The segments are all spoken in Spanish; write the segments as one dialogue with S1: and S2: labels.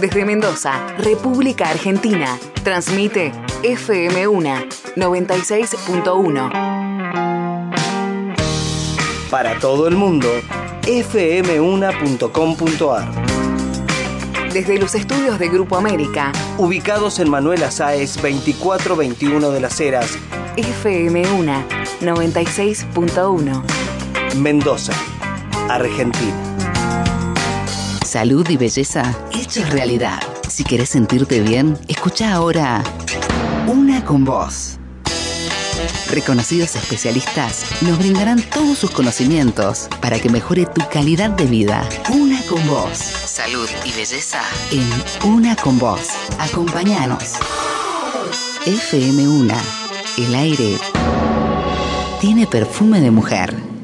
S1: Desde Mendoza, República Argentina, transmite FM 1 96.1.
S2: Para todo el mundo, fm1.com.ar.
S1: Desde los estudios de Grupo América,
S2: Ubicados en Manuel Azáez 2421 de las Heras,
S1: FM 1 96.1.
S2: Mendoza, Argentina.
S3: Salud y belleza hechos realidad. Si querés sentirte bien, escucha ahora Una con Voz. Reconocidos especialistas nos brindarán todos sus conocimientos para que mejore tu calidad de vida. Una con Voz. Salud y belleza en Una con Voz. Acompáñanos. FM1. El aire tiene perfume de mujer.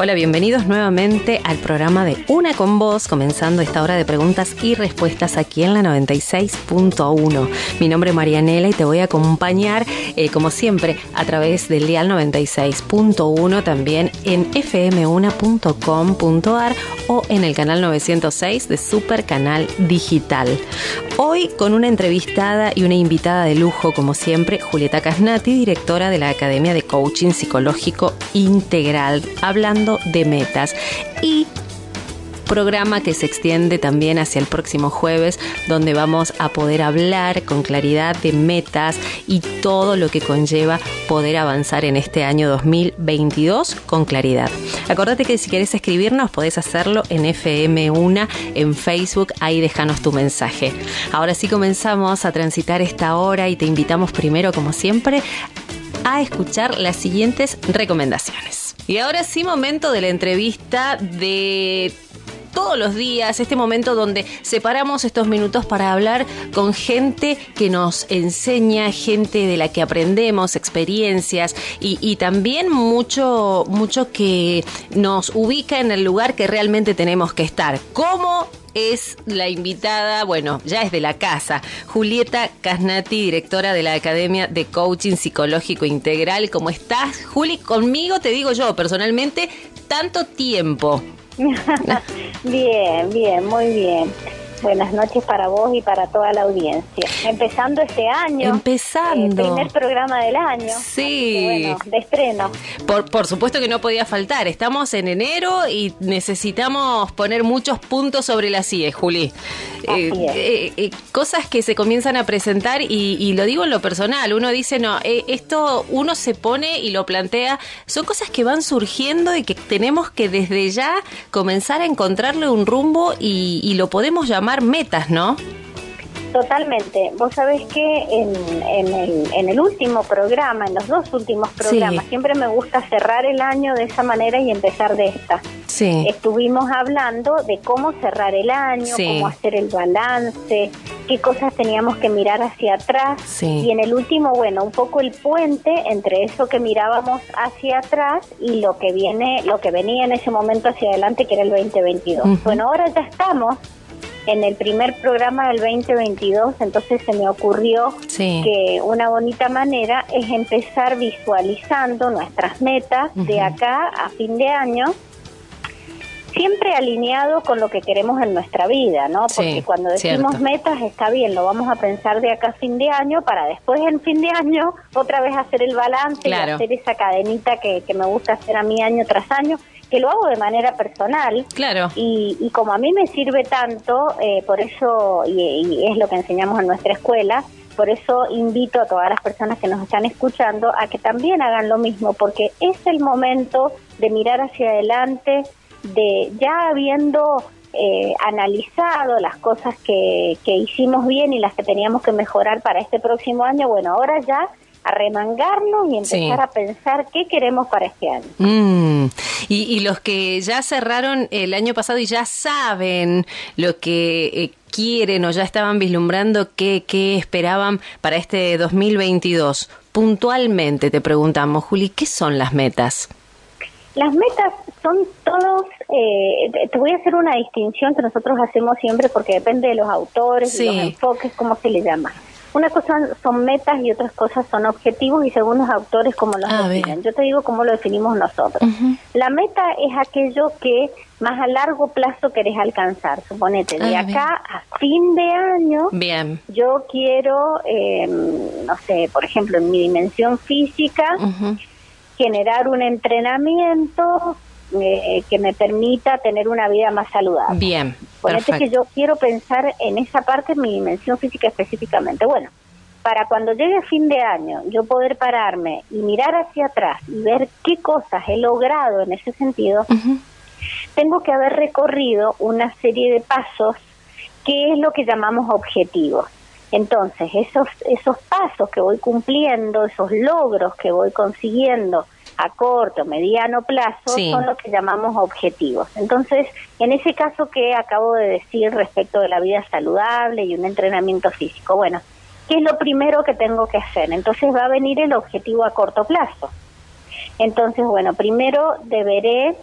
S4: Hola, bienvenidos nuevamente al programa de Una con Vos, comenzando esta hora de preguntas y respuestas aquí en la 96.1. Mi nombre es Marianela y te voy a acompañar, eh, como siempre, a través del dial 96.1, también en fm1.com.ar o en el canal 906 de Super Canal Digital. Hoy con una entrevistada y una invitada de lujo, como siempre, Julieta Casnati, directora de la Academia de Coaching Psicológico Integral, hablando de metas. Y programa que se extiende también hacia el próximo jueves, donde vamos a poder hablar con claridad de metas y todo lo que conlleva poder avanzar en este año 2022 con claridad. Acordate que si querés escribirnos podés hacerlo en FM1 en Facebook, ahí déjanos tu mensaje. Ahora sí comenzamos a transitar esta hora y te invitamos primero, como siempre, a escuchar las siguientes recomendaciones. Y ahora sí, momento de la entrevista de todos los días, este momento donde separamos estos minutos para hablar con gente que nos enseña, gente de la que aprendemos, experiencias y, también mucho, mucho que nos ubica en el lugar que realmente tenemos que estar. ¿Cómo es la invitada, bueno, ya es de la casa, Julieta Casnati, directora de la Academia de Coaching Psicológico Integral. ¿Cómo estás, Juli? Conmigo te digo yo, personalmente, tanto tiempo.
S5: bien, bien, muy bien. Buenas noches para vos y para toda la audiencia. Empezando este año.
S4: Empezando.
S5: El primer programa del año.
S4: Sí.
S5: bueno, de estreno.
S4: Por, por supuesto que no podía faltar. Estamos en enero y necesitamos poner muchos puntos sobre las IE, Juli.
S5: Así es.
S4: Eh, eh, cosas que se comienzan a presentar y, y, lo digo en lo personal. Uno dice, no, eh, esto uno se pone y lo plantea. Son cosas que van surgiendo y que tenemos que desde ya comenzar a encontrarle un rumbo y, y lo podemos llamar metas, ¿no?
S5: Totalmente. Vos sabés que en, en, el, en el último programa, en los dos últimos programas,
S4: Sí.
S5: siempre me gusta cerrar el año de esa manera y empezar de esta.
S4: Sí.
S5: Estuvimos hablando de cómo cerrar el año,
S4: Sí.
S5: cómo hacer el balance, qué cosas teníamos que mirar hacia atrás.
S4: Sí.
S5: Y en el último, bueno, un poco el puente entre eso que mirábamos hacia atrás y lo que viene, lo que venía en ese momento hacia adelante, que era el 2022.
S4: Ujú.
S5: Bueno, ahora ya estamos en el primer programa del 2022, entonces se me ocurrió
S4: Sí.
S5: que una bonita manera es empezar visualizando nuestras metas de acá a fin de año, siempre alineado con lo que queremos en nuestra vida, ¿no?
S4: Sí,
S5: Porque cuando decimos
S4: cierto.
S5: metas está bien, lo vamos a pensar de acá a fin de año para después en fin de año otra vez hacer el balance
S4: Claro.
S5: y hacer esa cadenita que, que me gusta hacer a mí año tras año, que lo hago de manera personal.
S4: Claro.
S5: Y, y como a mí me sirve tanto, eh, por eso, y, y es lo que enseñamos en nuestra escuela, por eso invito a todas las personas que nos están escuchando a que también hagan lo mismo, porque es el momento de mirar hacia adelante, de ya habiendo eh, analizado las cosas que, que hicimos bien y las que teníamos que mejorar para este próximo año, bueno, ahora ya a remangarnos y empezar
S4: Sí.
S5: a pensar qué queremos para este año.
S4: Mm. Y, y los que ya cerraron el año pasado y ya saben lo que eh, quieren o ya estaban vislumbrando qué, qué esperaban para este 2022, puntualmente te preguntamos, Juli, ¿qué son las metas?
S5: Las metas son todos, eh, te- te voy a hacer una distinción que nosotros hacemos siempre porque depende de los autores,
S4: Sí.
S5: y los enfoques, cómo se le llama. Una cosa son metas y otras cosas son objetivos y según los autores como los
S4: Ah,
S5: definen.
S4: bien.
S5: Yo te digo cómo lo definimos nosotros. La meta es aquello que más a largo plazo querés alcanzar. Suponete, de
S4: Ah,
S5: acá a fin de año
S4: Bien.
S5: yo quiero, eh, no sé, por ejemplo, en mi dimensión física, generar un entrenamiento eh, que me permita tener una vida más saludable.
S4: Bien.
S5: Ponete que yo quiero pensar en esa parte, en mi dimensión física específicamente. Bueno, para cuando llegue fin de año, yo poder pararme y mirar hacia atrás y ver qué cosas he logrado en ese sentido, tengo que haber recorrido una serie de pasos que es lo que llamamos objetivos. Entonces, esos, esos pasos que voy cumpliendo, esos logros que voy consiguiendo a corto, mediano plazo,
S4: Sí.
S5: son lo que llamamos objetivos. Entonces, en ese caso que acabo de decir respecto de la vida saludable y un entrenamiento físico, bueno, ¿qué es lo primero que tengo que hacer? Entonces va a venir el objetivo a corto plazo. Entonces, bueno, primero deberé,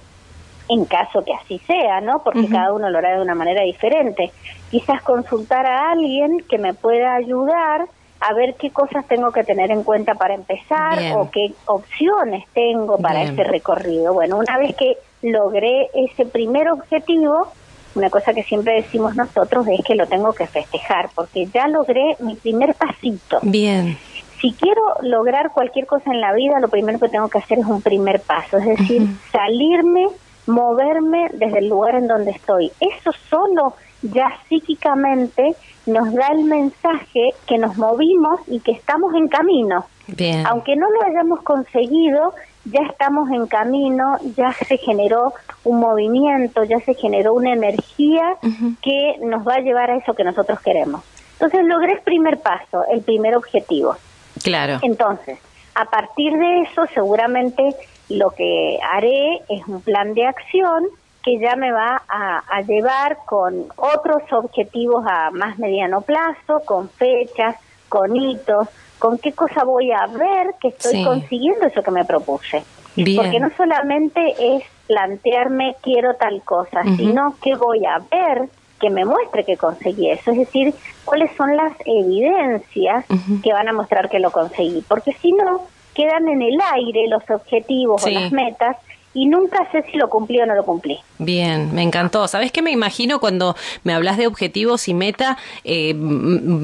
S5: en caso que así sea, ¿no? Porque cada uno lo hará de una manera diferente, quizás consultar a alguien que me pueda ayudar a ver qué cosas tengo que tener en cuenta para empezar
S4: Bien.
S5: o qué opciones tengo para
S4: Bien.
S5: ese recorrido. Bueno, una vez que logré ese primer objetivo, una cosa que siempre decimos nosotros es que lo tengo que festejar, porque ya logré mi primer pasito
S4: Bien.
S5: si quiero lograr cualquier cosa en la vida, lo primero que tengo que hacer es un primer paso, es decir, salirme, moverme desde el lugar en donde estoy. Eso solo ya psíquicamente nos da el mensaje que nos movimos y que estamos en camino.
S4: Bien.
S5: Aunque no lo hayamos conseguido, ya estamos en camino, ya se generó un movimiento, ya se generó una energía que nos va a llevar a eso que nosotros queremos. Entonces logré el primer paso, el primer objetivo.
S4: Claro.
S5: Entonces, a partir de eso, seguramente lo que haré es un plan de acción que ya me va a, a llevar con otros objetivos a más mediano plazo, con fechas, con hitos, con qué cosa voy a ver que estoy
S4: Sí.
S5: consiguiendo eso que me propuse.
S4: Bien.
S5: Porque no solamente es plantearme quiero tal cosa, sino que voy a ver que me muestre que conseguí eso, es decir, cuáles son las evidencias que van a mostrar que lo conseguí, porque si no, quedan en el aire los objetivos
S4: Sí.
S5: o las metas y nunca sé si lo cumplí o no lo cumplí.
S4: Bien, me encantó. ¿Sabes qué me imagino cuando me hablas de objetivos y meta? Eh,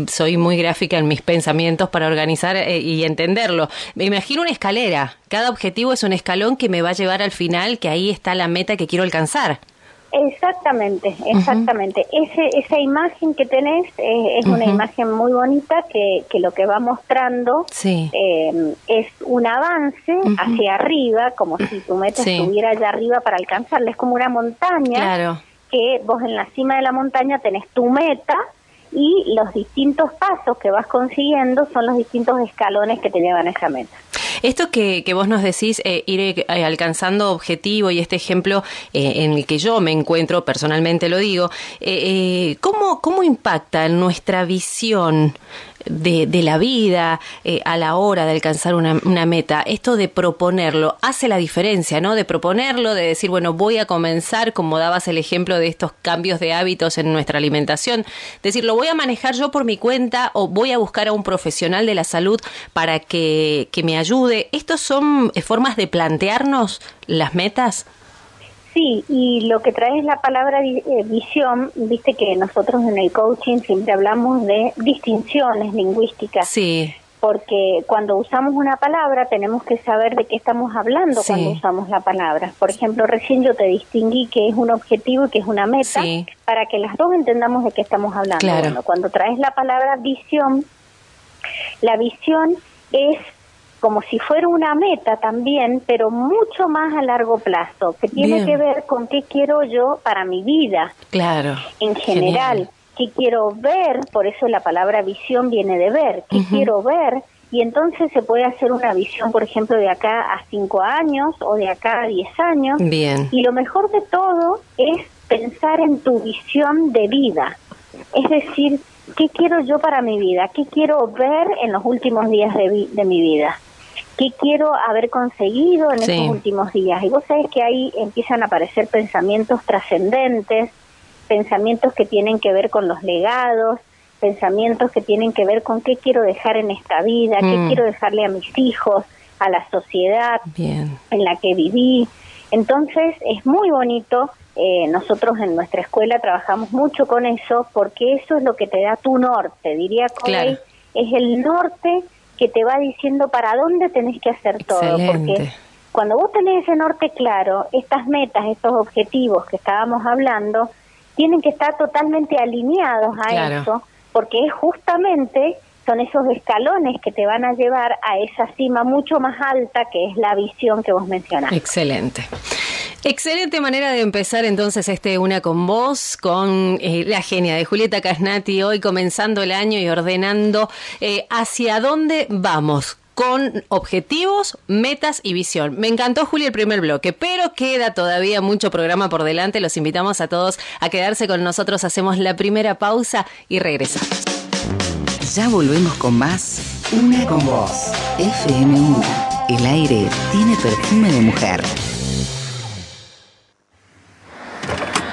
S4: soy muy gráfica en mis pensamientos para organizar eh, y entenderlo. Me imagino una escalera. Cada objetivo es un escalón que me va a llevar al final, que ahí está la meta que quiero alcanzar.
S5: Exactamente, exactamente. Ese, esa imagen que tenés eh, es una imagen muy bonita que, que lo que va mostrando
S4: Sí.
S5: eh, es un avance
S4: Ujú.
S5: hacia arriba, como si tu meta
S4: Sí.
S5: estuviera allá arriba para alcanzarla. Es como una montaña
S4: Claro.
S5: que vos en la cima de la montaña tenés tu meta y los distintos pasos que vas consiguiendo son los distintos escalones que te llevan a esa meta.
S4: Esto que, que vos nos decís, eh, ir eh, alcanzando objetivo y este ejemplo eh, en el que yo me encuentro, personalmente lo digo, eh, eh, ¿cómo, ¿cómo impacta en nuestra visión de, de la vida eh, a la hora de alcanzar una, una meta? Esto de proponerlo hace la diferencia, ¿no? De proponerlo, de decir, bueno, voy a comenzar, como dabas el ejemplo de estos cambios de hábitos en nuestra alimentación, decir, lo voy a manejar yo por mi cuenta o voy a buscar a un profesional de la salud para que, que me ayude. ¿Estos son eh, formas de plantearnos las metas?
S5: Sí, y lo que trae es la palabra eh, visión, viste que nosotros en el coaching siempre hablamos de distinciones lingüísticas,
S4: Sí,
S5: porque cuando usamos una palabra tenemos que saber de qué estamos hablando
S4: Sí.
S5: cuando usamos la palabra. Por ejemplo, recién yo te distinguí que es un objetivo y que es una meta,
S4: Sí.
S5: para que las dos entendamos de qué estamos hablando.
S4: Claro.
S5: Bueno, cuando traes la palabra visión, la visión es como si fuera una meta también, pero mucho más a largo plazo, que tiene
S4: Bien.
S5: que ver con qué quiero yo para mi vida
S4: claro.
S5: en general,
S4: Genial.
S5: qué quiero ver, por eso la palabra visión viene de ver, qué quiero ver, y entonces se puede hacer una visión, por ejemplo, de acá a cinco años o de acá a diez años,
S4: Bien.
S5: y lo mejor de todo es pensar en tu visión de vida. Es decir, ¿qué quiero yo para mi vida? ¿Qué quiero ver en los últimos días de, vi- de mi vida? ¿Qué quiero haber conseguido en
S4: Sí.
S5: esos últimos días? Y vos sabés que ahí empiezan a aparecer pensamientos trascendentes, pensamientos que tienen que ver con los legados, pensamientos que tienen que ver con qué quiero dejar en esta vida, qué
S4: Mm.
S5: quiero dejarle a mis hijos, a la sociedad
S4: Bien.
S5: en la que viví. Entonces es muy bonito. eh, nosotros en nuestra escuela trabajamos mucho con eso porque eso es lo que te da tu norte, diría
S4: Claro.
S5: es el norte que te va diciendo para dónde tenés que hacer todo, porque cuando vos tenés ese norte claro, estas metas, estos objetivos que estábamos hablando, tienen que estar totalmente alineados a
S4: Claro.
S5: eso, porque es justamente son esos escalones que te van a llevar a esa cima mucho más alta que es la visión que vos mencionaste.
S4: Excelente. Excelente manera de empezar entonces este Una con vos, con eh, la genia de Julieta Casnati, hoy comenzando el año y ordenando eh, hacia dónde vamos con objetivos, metas y visión. Me encantó, Juli, el primer bloque, pero queda todavía mucho programa por delante. Los invitamos a todos a quedarse con nosotros. Hacemos la primera pausa y regresamos.
S3: Ya volvemos con más Una con vos. FM1. El aire tiene perfume de mujer.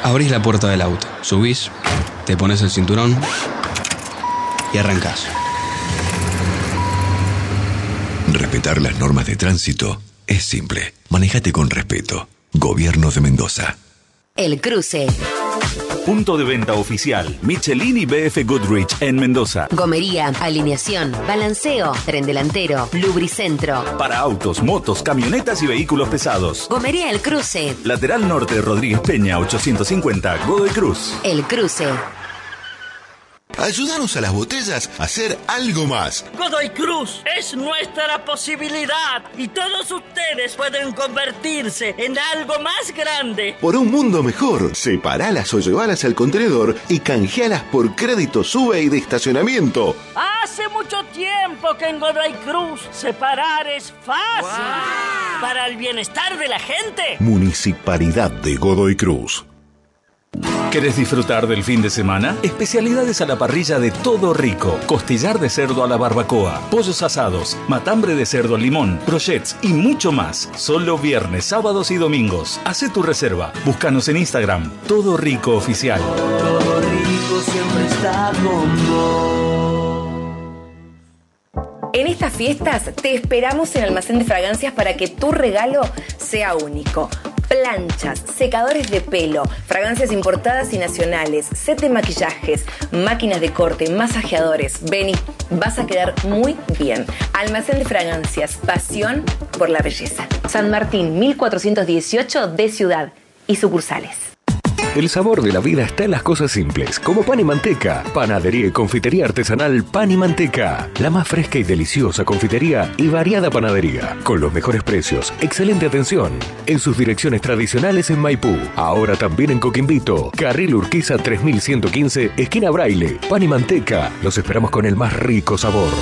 S6: Abrís la puerta del auto, subís, te pones el cinturón y arrancás.
S7: Respetar las normas de tránsito es simple. Manéjate con respeto. Gobierno de Mendoza.
S8: El cruce.
S9: Punto de venta oficial. Michelin y BF Goodrich en Mendoza.
S8: Gomería, alineación, balanceo, tren delantero, lubricentro.
S9: Para autos, motos, camionetas y vehículos pesados.
S8: Gomería El Cruce.
S9: Lateral Norte Rodríguez Peña 850 Godoy Cruz.
S8: El Cruce.
S7: Ayúdanos a las botellas a hacer algo más.
S10: Godoy Cruz es nuestra posibilidad y todos ustedes pueden convertirse en algo más grande.
S11: Por un mundo mejor, separalas o llevalas al contenedor y canjealas por crédito sube y de estacionamiento.
S10: Hace mucho tiempo que en Godoy Cruz separar es fácil. Para el bienestar de la gente.
S11: Municipalidad de Godoy Cruz.
S9: ¿Querés disfrutar del fin de semana? Especialidades a la parrilla de todo rico. Costillar de cerdo a la barbacoa, pollos asados, matambre de cerdo al limón, brochets y mucho más. Solo viernes, sábados y domingos. Hacé tu reserva. Búscanos en Instagram. Todo Rico Oficial.
S2: Todo rico siempre está con vos.
S12: En estas fiestas te esperamos en Almacén de Fragancias para que tu regalo sea único. Planchas, secadores de pelo, fragancias importadas y nacionales, set de maquillajes, máquinas de corte, masajeadores. Vení, vas a quedar muy bien. Almacén de Fragancias, pasión por la belleza. San Martín, 1418 de Ciudad y sucursales.
S13: El sabor de la vida está en las cosas simples, como pan y manteca. Panadería y confitería artesanal Pan y Manteca. La más fresca y deliciosa confitería y variada panadería. Con los mejores precios, excelente atención. En sus direcciones tradicionales en Maipú. Ahora también en Coquimbito. Carril Urquiza 3115, esquina Braille. Pan y Manteca. Los esperamos con el más rico sabor.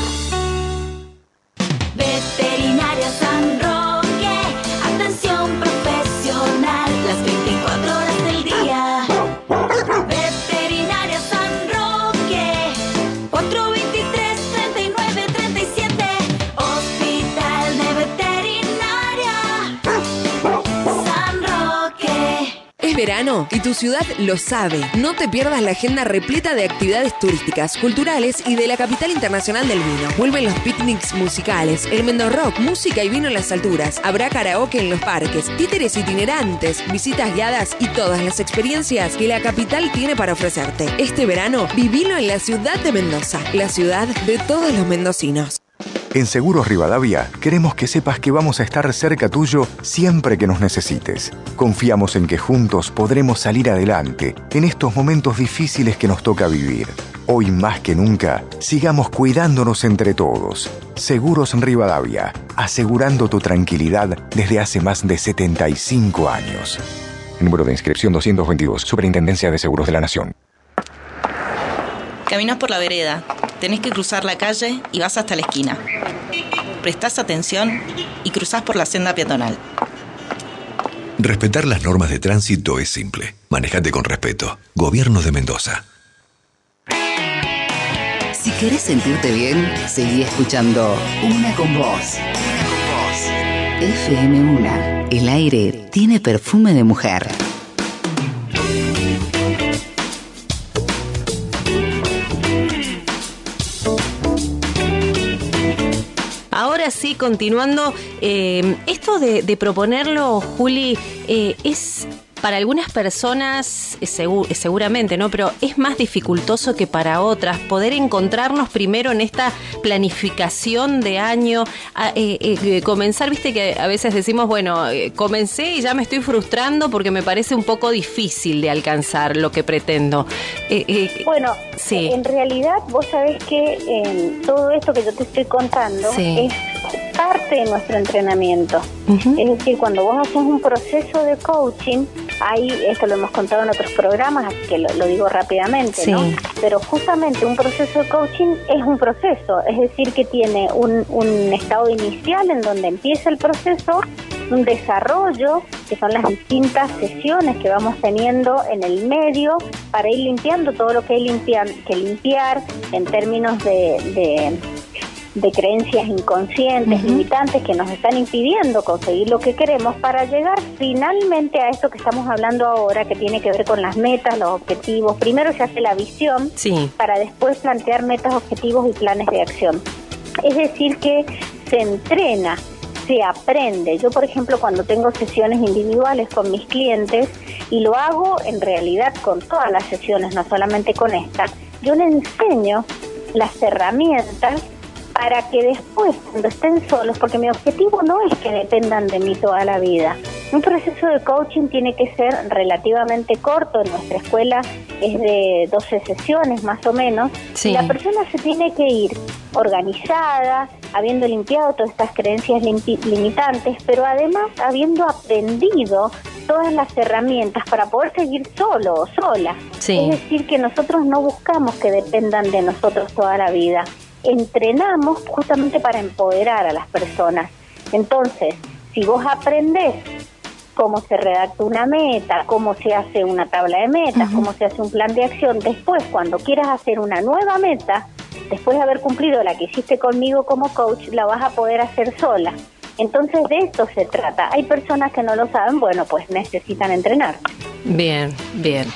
S14: Y tu ciudad lo sabe. No te pierdas la agenda repleta de actividades turísticas, culturales y de la capital internacional del vino. Vuelven los picnics musicales, el Mendo Rock, música y vino en las alturas. Habrá karaoke en los parques, títeres itinerantes, visitas guiadas y todas las experiencias que la capital tiene para ofrecerte. Este verano, vivilo en la ciudad de Mendoza, la ciudad de todos los mendocinos.
S15: En Seguros Rivadavia queremos que sepas que vamos a estar cerca tuyo siempre que nos necesites. Confiamos en que juntos podremos salir adelante en estos momentos difíciles que nos toca vivir. Hoy más que nunca, sigamos cuidándonos entre todos. Seguros Rivadavia, asegurando tu tranquilidad desde hace más de 75 años. Número de inscripción 222, Superintendencia de Seguros de la Nación.
S16: Caminas por la vereda, tenés que cruzar la calle y vas hasta la esquina. Prestás atención y cruzás por la senda peatonal.
S7: Respetar las normas de tránsito es simple. Manejate con respeto. Gobierno de Mendoza.
S3: Si querés sentirte bien, seguí escuchando Una con vos. Una con vos. FM1. El aire tiene perfume de mujer.
S4: Sí, continuando, eh, esto de, de proponerlo, Juli, eh, es para algunas personas, eh, eh, seguramente, ¿no? Pero es más dificultoso que para otras poder encontrarnos primero en esta planificación de año, a- eh, eh, comenzar, viste que a veces decimos, bueno, eh, comencé y ya me estoy frustrando porque me parece un poco difícil de alcanzar lo que pretendo. Eh, eh,
S5: Bueno,
S4: Sí.
S5: en realidad vos sabés que todo esto que yo te estoy contando
S4: Sí.
S5: es parte de nuestro entrenamiento. Es decir, cuando vos haces un proceso de coaching, ahí, esto lo hemos contado en otros programas, así que lo, lo digo rápidamente, ¿no?
S4: Sí.
S5: Pero justamente un proceso de coaching es un proceso, es decir, que tiene un, un estado inicial en donde empieza el proceso, un desarrollo, que son las distintas sesiones que vamos teniendo en el medio para ir limpiando todo lo que hay limpiar, que limpiar en términos de, de, de creencias inconscientes, limitantes que nos están impidiendo conseguir lo que queremos para llegar finalmente a esto que estamos hablando ahora, que tiene que ver con las metas, los objetivos. Primero se hace la visión
S4: Sí.
S5: para después plantear metas, objetivos y planes de acción. Es decir, que se entrena, se aprende. Yo, por ejemplo, cuando tengo sesiones individuales con mis clientes, y lo hago en realidad con todas las sesiones, no solamente con esta, yo les enseño las herramientas para que después, cuando estén solos, porque mi objetivo no es que dependan de mí toda la vida. Un proceso de coaching tiene que ser relativamente corto. En nuestra escuela es de 12 sesiones más o menos.
S4: Sí.
S5: La persona se tiene que ir organizada, habiendo limpiado todas estas creencias limitantes, pero además habiendo aprendido todas las herramientas para poder seguir solo o sola.
S4: Sí.
S5: Es decir, que nosotros no buscamos que dependan de nosotros toda la vida. Entrenamos justamente para empoderar a las personas. Entonces, si vos aprendés cómo se redacta una meta, cómo se hace una tabla de metas, cómo se hace un plan de acción, después cuando quieras hacer una nueva meta, después de haber cumplido la que hiciste conmigo como coach, la vas a poder hacer sola. Entonces de esto se trata. Hay personas que no lo saben, bueno, pues necesitan entrenar.
S4: Bien, bien.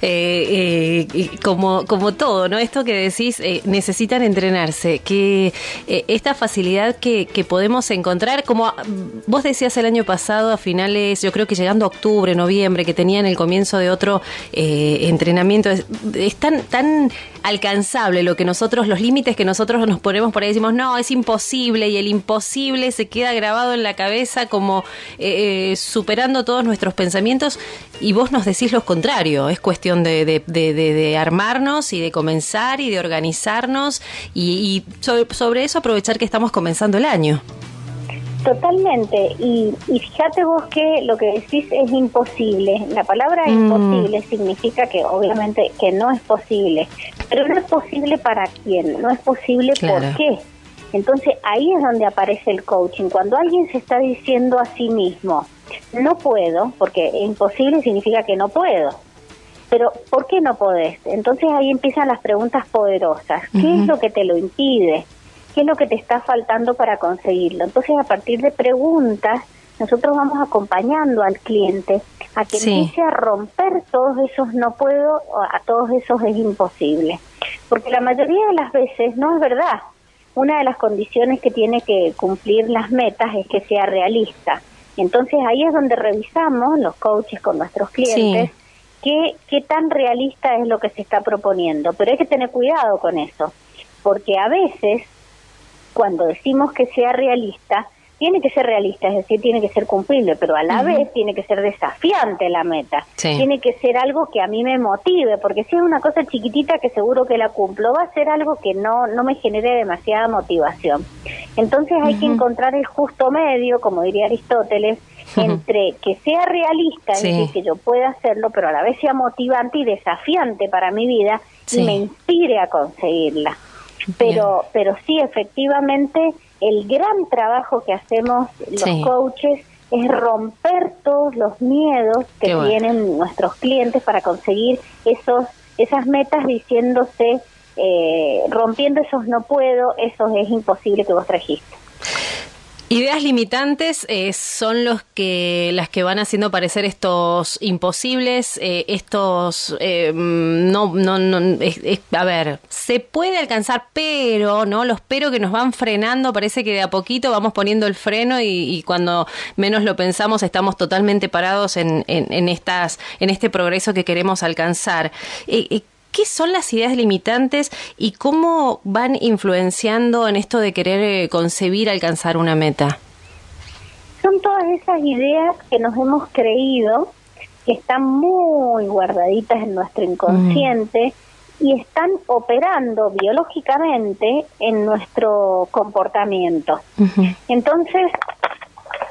S4: Eh, eh, como, como todo, ¿no? Esto que decís, eh, necesitan entrenarse, que eh, esta facilidad que, que podemos encontrar, como vos decías el año pasado, a finales, yo creo que llegando a octubre, noviembre, que tenían el comienzo de otro entrenamiento, es, es tan, tan alcanzable lo que nosotros, los límites que nosotros nos ponemos por ahí, decimos, no, es imposible, y el imposible se queda grabado en la cabeza como superando todos nuestros pensamientos, y vos nos decís lo contrario, es cuestión de, de- de- de- de armarnos y de comenzar y de organizarnos, y, y sobre, sobre eso aprovechar que estamos comenzando el año.
S5: Totalmente. Y, y fíjate vos que lo que decís es imposible. La palabra
S4: Mm.
S5: imposible significa que obviamente que no es posible. Pero no es posible para quién, no es posible
S4: Claro.
S5: por qué. Entonces ahí es donde aparece el coaching. Cuando alguien se está diciendo a sí mismo, no puedo, porque imposible significa que no puedo. Pero ¿por qué no podés? Entonces ahí empiezan las preguntas poderosas. ¿Qué es lo que te lo impide? ¿Qué es lo que te está faltando para conseguirlo? Entonces a partir de preguntas, nosotros vamos acompañando al cliente a que
S4: Sí.
S5: empiece a romper todos esos no puedo, o a todos esos es imposible. Porque la mayoría de las veces no es verdad. Una de las condiciones que tiene que cumplir las metas es que sea realista. Entonces ahí es donde revisamos los coaches con nuestros clientes qué, qué tan realista es lo que se está proponiendo. Pero hay que tener cuidado con eso, porque a veces cuando decimos que sea realista, tiene que ser realista, es decir, tiene que ser cumplible, pero a la vez tiene que ser desafiante la meta.
S4: Sí.
S5: Tiene que ser algo que a mí me motive, porque si es una cosa chiquitita que seguro que la cumplo, va a ser algo que no, no me genere demasiada motivación. Entonces hay que encontrar el justo medio, como diría Aristóteles. Entre que sea realista,
S4: Sí.
S5: es decir, que yo pueda hacerlo, pero a la vez sea motivante y desafiante para mi vida
S4: Sí.
S5: y me inspire a conseguirla. Pero, pero sí, efectivamente, el gran trabajo que hacemos los
S4: Sí.
S5: coaches es romper todos los miedos que
S4: bueno.
S5: tienen nuestros clientes para conseguir esos esas metas diciéndose, eh, rompiendo esos no puedo, esos es imposible que vos trajiste.
S4: Ideas limitantes eh, son los que las que van haciendo parecer estos imposibles, eh, estos eh, no no no es- a ver se puede alcanzar, pero no los pero que nos van frenando parece que de a poquito vamos poniendo el freno y, y cuando menos lo pensamos estamos totalmente parados en, en, en estas en este progreso que queremos alcanzar. ¿Qué son las ideas limitantes y cómo van influenciando en esto de querer eh, concebir, alcanzar una meta?
S5: Son todas esas ideas que nos hemos creído que están muy guardaditas en nuestro inconsciente y están operando biológicamente en nuestro comportamiento. Entonces,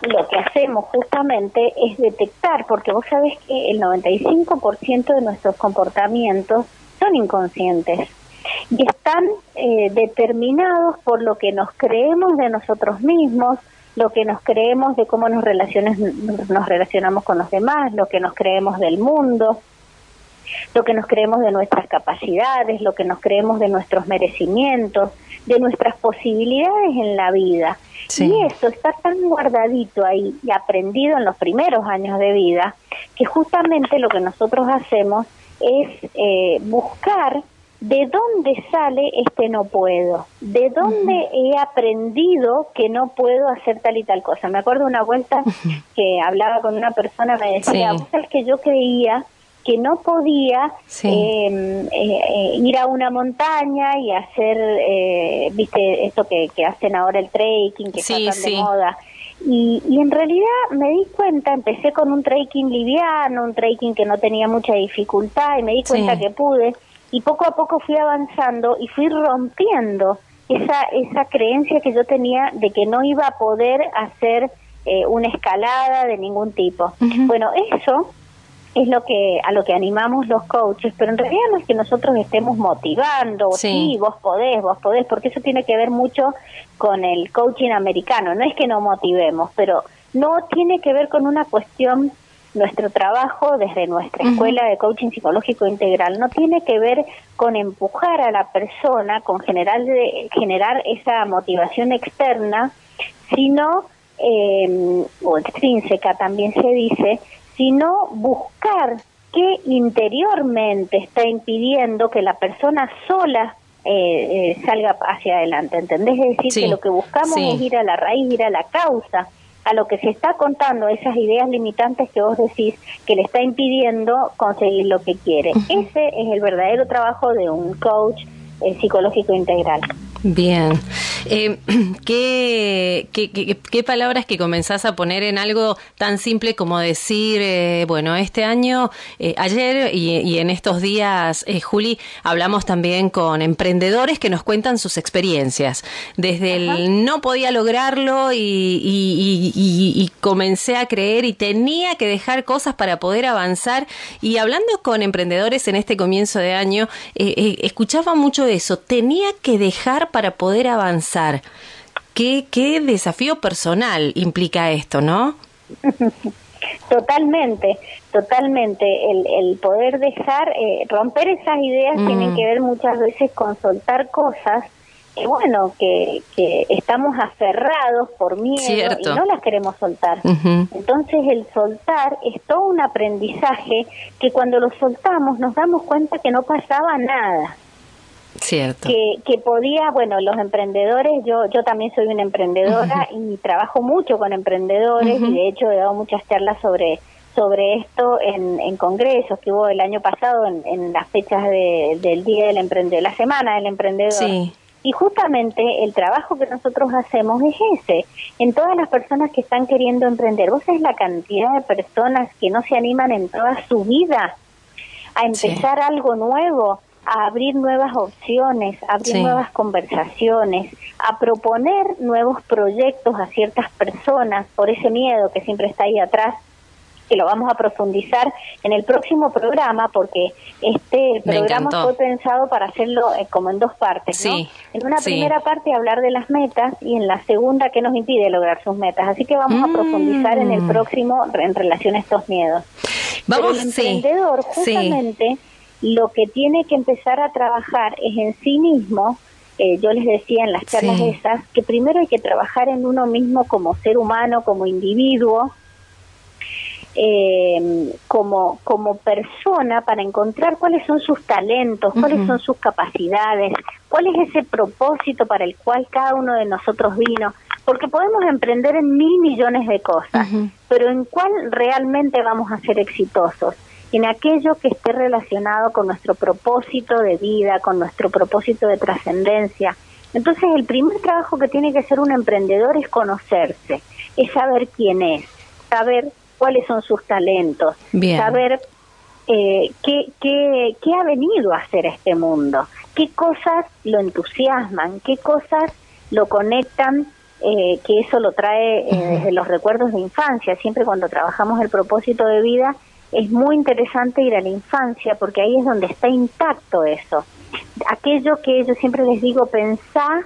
S5: lo que hacemos justamente es detectar, porque vos sabés que el 95% de nuestros comportamientos son inconscientes y están eh, determinados por lo que nos creemos de nosotros mismos, lo que nos creemos de cómo nos, relaciones, nos relacionamos con los demás, lo que nos creemos del mundo, lo que nos creemos de nuestras capacidades, lo que nos creemos de nuestros merecimientos, de nuestras posibilidades en la vida. Y eso está tan guardadito ahí y aprendido en los primeros años de vida que justamente lo que nosotros hacemos es eh, buscar de dónde sale este no puedo, de dónde he aprendido que no puedo hacer tal y tal cosa. Me acuerdo una vuelta que hablaba con una persona, me decía,
S4: Sí.
S5: "Vos sabés que yo creía que no podía
S4: Sí.
S5: eh, eh, ir a una montaña y hacer, eh, viste, esto que, que hacen ahora el trekking, que
S4: Sí,
S5: está tan
S4: sí.
S5: de moda. Y, y en realidad me di cuenta, empecé con un trekking liviano, un trekking que no tenía mucha dificultad y me di cuenta que pude y poco a poco fui avanzando y fui rompiendo esa, esa creencia que yo tenía de que no iba a poder hacer eh, una escalada de ningún tipo. Bueno, eso es lo que a lo que animamos los coaches, pero en realidad no es que nosotros estemos motivando,
S4: Sí.
S5: sí, vos podés, vos podés, porque eso tiene que ver mucho con el coaching americano, no es que no motivemos, pero no tiene que ver con una cuestión nuestro trabajo desde nuestra escuela de coaching psicológico integral. No tiene que ver con empujar a la persona, con generar, de- generar esa motivación externa, sino, eh, o extrínseca también se dice, sino buscar qué interiormente está impidiendo que la persona sola eh, eh, salga hacia adelante, ¿entendés? Es decir,
S4: Sí,
S5: que lo que buscamos
S4: sí.
S5: es ir a la raíz, ir a la causa, a lo que se está contando, esas ideas limitantes que vos decís que le está impidiendo conseguir lo que quiere. Ese es el verdadero trabajo de un coach eh, psicológico integral.
S4: Bien. Eh, ¿qué, qué, qué- qué palabras que comenzás a poner en algo tan simple como decir, eh, bueno, este año, eh, ayer y, y en estos días, Juli, hablamos también con emprendedores que nos cuentan sus experiencias. Desde el no podía lograrlo y, y- y- y- y comencé a creer y tenía que dejar cosas para poder avanzar. Y hablando con emprendedores en este comienzo de año, escuchaba mucho eso, tenía que dejar para poder avanzar. ¿Qué, qué desafío personal implica esto, ¿no?
S5: Totalmente, totalmente. El, el poder dejar, eh, romper esas ideas
S4: Mm.
S5: tienen que ver muchas veces con soltar cosas que, bueno, que, que estamos aferrados por miedo
S4: Cierto.
S5: y no las queremos soltar. Entonces el soltar es todo un aprendizaje que cuando lo soltamos nos damos cuenta que no pasaba nada.
S4: Cierto.
S5: que, que podía, bueno, los emprendedores, yo yo también soy una emprendedora y trabajo mucho con emprendedores y de hecho he dado muchas charlas sobre sobre esto en, en congresos que hubo el año pasado en, en las fechas de- del Día del Emprendedor, la Semana del Emprendedor.
S4: Sí.
S5: Y justamente el trabajo que nosotros hacemos es ese, en todas las personas que están queriendo emprender. ¿Vos sabés la cantidad de personas que no se animan en toda su vida a empezar algo nuevo, a abrir nuevas opciones, a abrir
S4: Sí.
S5: nuevas conversaciones, a proponer nuevos proyectos a ciertas personas por ese miedo que siempre está ahí atrás? que lo vamos a profundizar en el próximo programa porque este programa fue pensado para hacerlo eh, como en dos partes, ¿no?
S4: Sí,
S5: En una
S4: sí.
S5: primera parte hablar de las metas y en la segunda qué nos impide lograr sus metas. Así que vamos a profundizar en el
S4: Mm.
S5: próximo en relación a estos miedos.
S4: Vamos,
S5: Pero el emprendedor
S4: sí.
S5: justamente lo que tiene que empezar a trabajar es en sí mismo eh, yo les decía en las charlas
S4: Sí.
S5: esas que primero hay que trabajar en uno mismo como ser humano, como individuo, eh, como, como persona para encontrar cuáles son sus talentos, cuáles son sus capacidades, cuál es ese propósito para el cual cada uno de nosotros vino, porque podemos emprender en mil millones de cosas, pero en cuál realmente vamos a ser exitosos, en aquello que esté relacionado con nuestro propósito de vida, con nuestro propósito de trascendencia. Entonces el primer trabajo que tiene que hacer un emprendedor es conocerse, es saber quién es, saber cuáles son sus talentos,
S4: Bien.
S5: saber eh, qué, qué, qué ha venido a hacer este mundo, qué cosas lo entusiasman, qué cosas lo conectan, eh, que eso lo trae eh, desde los recuerdos de infancia. Siempre cuando trabajamos el propósito de vida es muy interesante ir a la infancia porque ahí es donde está intacto eso. Aquello que yo siempre les digo, pensá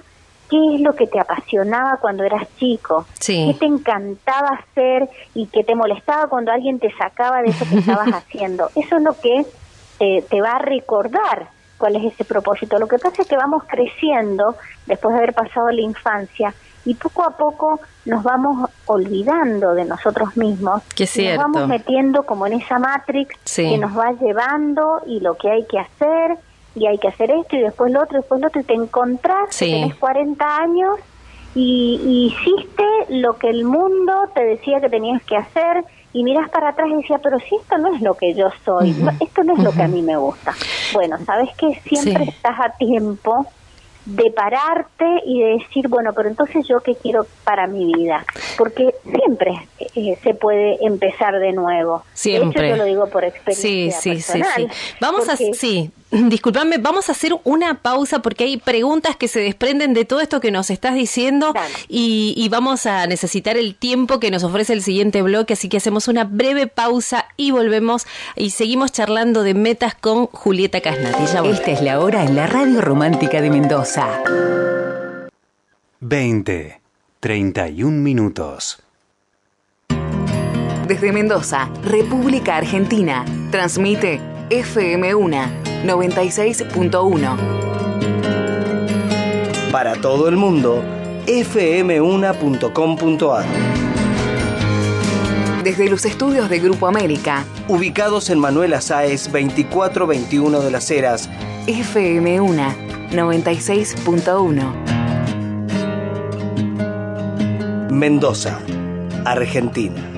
S5: qué es lo que te apasionaba cuando eras chico,
S4: Sí.
S5: qué te encantaba hacer y que te molestaba cuando alguien te sacaba de eso que estabas haciendo. Eso es lo que te, te va a recordar cuál es ese propósito. Lo que pasa es que vamos creciendo después de haber pasado la infancia y poco a poco nos vamos olvidando de nosotros mismos
S4: Que
S5: y nos vamos metiendo como en esa matrix
S4: Sí.
S5: que nos va llevando y lo que hay que hacer y hay que hacer esto y después lo otro, después lo otro y te encontrás,
S4: Sí.
S5: tenés 40 años y, y hiciste lo que el mundo te decía que tenías que hacer y miras para atrás y decías, pero si esto no es lo que yo soy, no, esto no es lo que a mí me gusta. Bueno, sabes que siempre
S4: Sí.
S5: estás a tiempo de pararte y de decir, bueno, pero entonces yo qué quiero para mi vida, porque siempre eh, se puede empezar de nuevo.
S4: Siempre.
S5: De hecho, yo lo digo por
S4: Sí,
S5: experiencia
S4: sí, sí,
S5: personal.
S4: sí. Vamos
S5: porque-
S4: a, sí, disculpame, vamos a hacer una pausa porque hay preguntas que se desprenden de todo esto que nos estás diciendo y, y vamos a necesitar el tiempo que nos ofrece el siguiente bloque, así que hacemos una breve pausa y volvemos y seguimos charlando de metas con Julieta Casnati.
S3: Esta es la hora en la radio romántica de Mendoza.
S17: 20, 31 minutos.
S1: Desde Mendoza, República Argentina, transmite FM1 96.1.
S2: Para todo el mundo, fm1.com.ar.
S1: Desde los estudios de Grupo América,
S2: Ubicados en Manuel Azáez 2421 de las Heras,
S1: FM1 96.1.
S2: Mendoza, Argentina.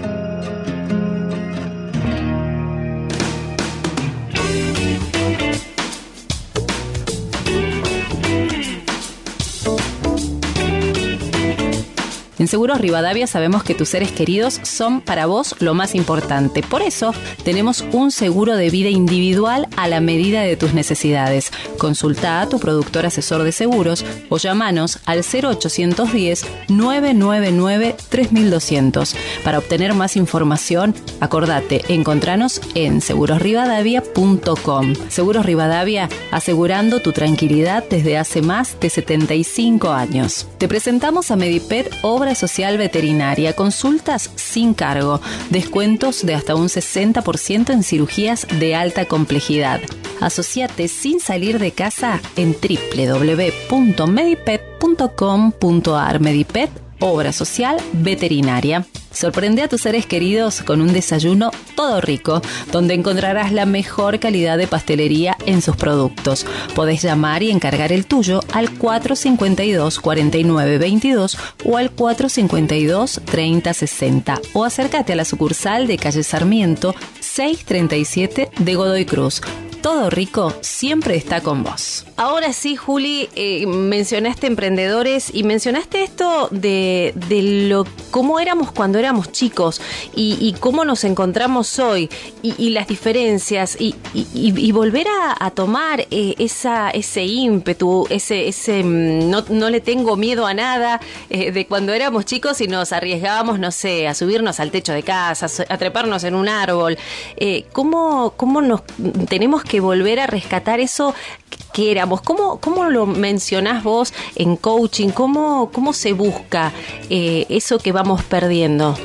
S4: En Seguros Rivadavia sabemos que tus seres queridos son para vos lo más importante. Por eso tenemos un seguro de vida individual a la medida de tus necesidades. Consulta a tu productor asesor de seguros o llamanos al 0810-999-3200. Para obtener más información, acordate, encontranos en segurosrivadavia.com. Seguros Rivadavia, asegurando tu tranquilidad desde hace más de 75 años. Te presentamos a Medipet Social Veterinaria, consultas sin cargo, descuentos de hasta un 60% en cirugías de alta complejidad. Asociate sin salir de casa en www.medipet.com.ar. Medipet Obra Social Veterinaria. Sorprende a tus seres queridos con un desayuno todo rico, donde encontrarás la mejor calidad de pastelería en sus productos. Podés llamar y encargar el tuyo al 452-4922 o al 452-3060 o acércate a la sucursal de calle Sarmiento 637 de Godoy Cruz. Todo rico siempre está con vos. Ahora sí, Juli, eh, mencionaste emprendedores y mencionaste esto de, de lo cómo éramos cuando éramos chicos y, cómo nos encontramos hoy y, las diferencias y, volver a, tomar eh, esa, ese ímpetu, ese, ese mm, no, no le tengo miedo a nada eh, de cuando éramos chicos y nos arriesgábamos, no sé, a subirnos al techo de casa, a treparnos en un árbol. ¿cómo, ¿Cómo nos tenemos que volver a rescatar eso que éramos? ¿Cómo, cómo lo mencionás vos en coaching? ¿Cómo, cómo se busca eh, eso que vamos perdiendo?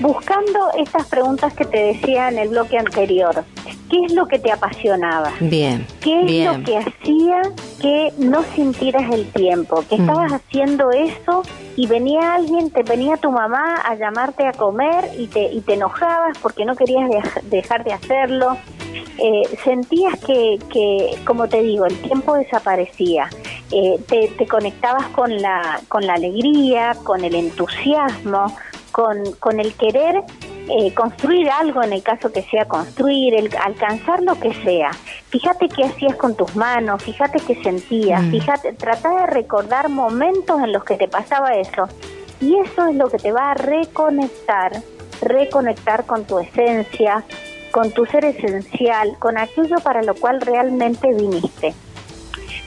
S5: Buscando estas preguntas que te decía en el bloque anterior. qué es lo que te apasionaba,
S4: Bien.
S5: qué es
S4: bien.
S5: lo que hacía que no sintieras el tiempo, que
S4: Mm.
S5: estabas haciendo eso y venía alguien, te venía tu mamá a llamarte a comer y te, y te enojabas porque no querías dej- dejar de hacerlo. Eh, sentías que, que, como te digo, el tiempo desaparecía. Eh, te, te conectabas con la, con la alegría, con el entusiasmo, con, con el querer eh, construir algo en el caso que sea construir, el alcanzar lo que sea. Fíjate qué hacías con tus manos, fíjate qué sentías,
S4: Mm.
S5: fíjate, trata de recordar momentos en los que te pasaba eso. Y eso es lo que te va a reconectar, reconectar con tu esencia, con tu ser esencial, con aquello para lo cual realmente viniste.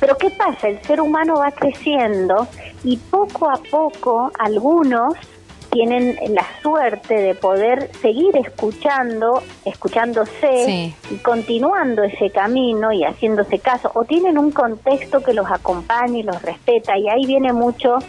S5: Pero ¿qué pasa? El ser humano va creciendo y poco a poco algunos tienen la suerte de poder seguir escuchando, escuchándose
S4: Sí.
S5: y continuando ese camino y haciéndose caso, o tienen un contexto que los acompaña y los respeta, y ahí viene mucho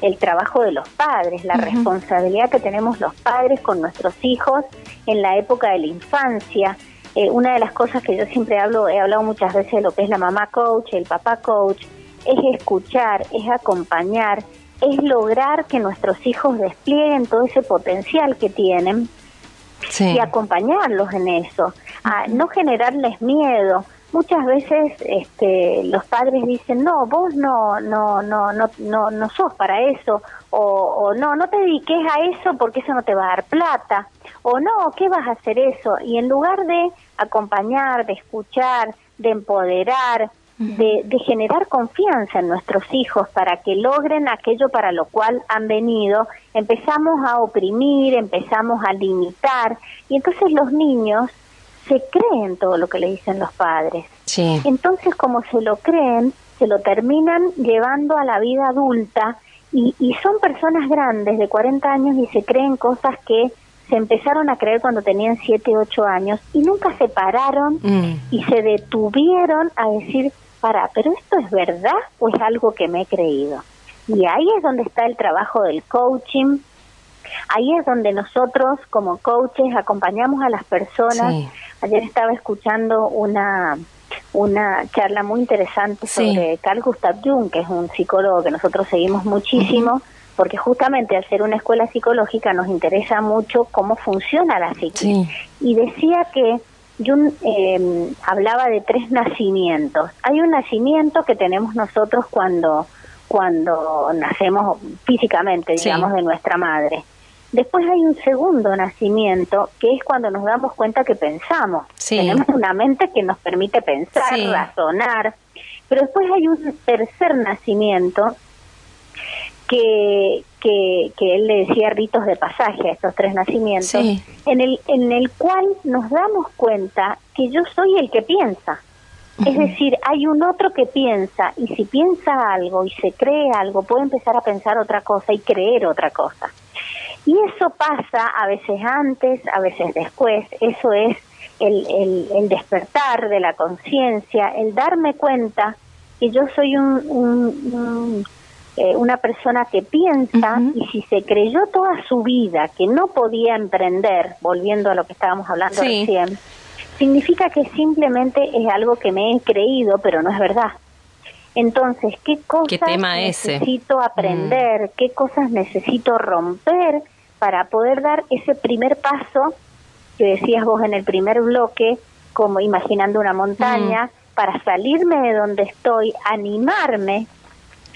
S5: el trabajo de los padres, la responsabilidad que tenemos los padres con nuestros hijos en la época de la infancia. Eh, una de las cosas que yo siempre hablo, he hablado muchas veces de lo que es la mamá coach, el papá coach, es escuchar, es acompañar, es lograr que nuestros hijos desplieguen todo ese potencial que tienen
S4: Sí.
S5: y acompañarlos en eso, a no generarles miedo. Muchas veces este, los padres dicen, no, vos no, no, no, no, no, no sos para eso, o, o no, no te dediques a eso porque eso no te va a dar plata, o no, ¿qué vas a hacer eso? Y en lugar de acompañar, de escuchar, de empoderar, de, de generar confianza en nuestros hijos para que logren aquello para lo cual han venido, empezamos a oprimir, empezamos a limitar, y entonces los niños se creen todo lo que le dicen los padres.
S4: Sí.
S5: Entonces, como se lo creen, se lo terminan llevando a la vida adulta y, y son personas grandes de 40 años y se creen cosas que se empezaron a creer cuando tenían 7, 8 años y nunca se pararon
S4: Mm.
S5: y se detuvieron a decir, para, pero esto es verdad o es algo que me he creído. Y ahí es donde está el trabajo del coaching, ahí es donde nosotros como coaches acompañamos a las personas.
S4: Sí.
S5: Ayer estaba escuchando una una charla muy interesante
S4: Sí.
S5: sobre Carl Gustav Jung, que es un psicólogo que nosotros seguimos muchísimo, porque justamente al ser una escuela psicológica nos interesa mucho cómo funciona la psique.
S4: Sí.
S5: Y decía que Jung eh, hablaba de tres nacimientos. Hay un nacimiento que tenemos nosotros cuando, cuando nacemos físicamente,
S4: Sí.
S5: digamos, de nuestra madre. Después hay un segundo nacimiento, que es cuando nos damos cuenta que pensamos.
S4: Sí.
S5: Tenemos una mente que nos permite pensar,
S4: Sí.
S5: razonar. Pero después hay un tercer nacimiento que, que, que él le decía ritos de pasaje a estos tres nacimientos,
S4: Sí.
S5: en, el, en el cual nos damos cuenta que yo soy el que piensa. Es decir, hay un otro que piensa y si piensa algo y se cree algo, puede empezar a pensar otra cosa y creer otra cosa. Y eso pasa a veces antes, a veces después. Eso es el, el, el despertar de la conciencia, el darme cuenta que yo soy un, un- un, eh, una persona que piensa y si se creyó toda su vida que no podía emprender, volviendo a lo que estábamos hablando
S4: Sí.
S5: recién, significa que simplemente es algo que me he creído, pero no es verdad. Entonces, ¿qué cosas
S4: ¿Qué tema ese?
S5: necesito aprender? ¿Qué cosas necesito romper para poder dar ese primer paso que decías vos en el primer bloque, como imaginando una montaña, para salirme de donde estoy, animarme?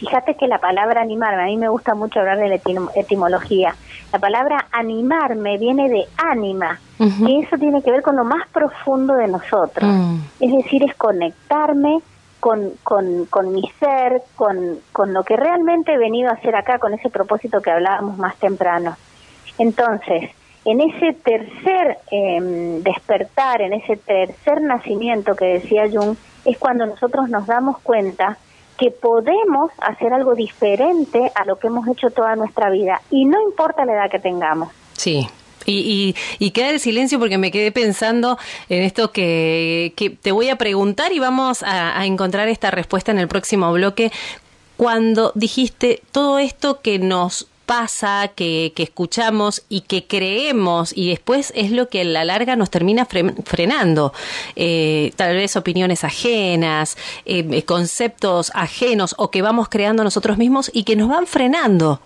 S5: Fíjate que la palabra animarme, a mí me gusta mucho hablar de la etim- etimología. La palabra animarme viene de ánima,
S4: Ujú.
S5: y eso tiene que ver con lo más profundo de nosotros.
S4: Mm.
S5: Es decir, es conectarme con, con, con mi ser, con, con lo que realmente he venido a hacer acá, con ese propósito que hablábamos más temprano. Entonces, en ese tercer em, despertar, en ese tercer nacimiento que decía Jung, es cuando nosotros nos damos cuenta que podemos hacer algo diferente a lo que hemos hecho toda nuestra vida, y no importa la edad que tengamos.
S4: Sí. Y, y, y queda el silencio porque me quedé pensando en esto que, que te voy a preguntar y vamos a encontrar esta respuesta en el próximo bloque. Cuando dijiste todo esto que nos pasa, que, que escuchamos y que creemos y después es lo que a la larga nos termina fre- frenando. Eh, tal vez opiniones ajenas, eh, eh, conceptos ajenos o que vamos creando nosotros mismos y que nos van frenando.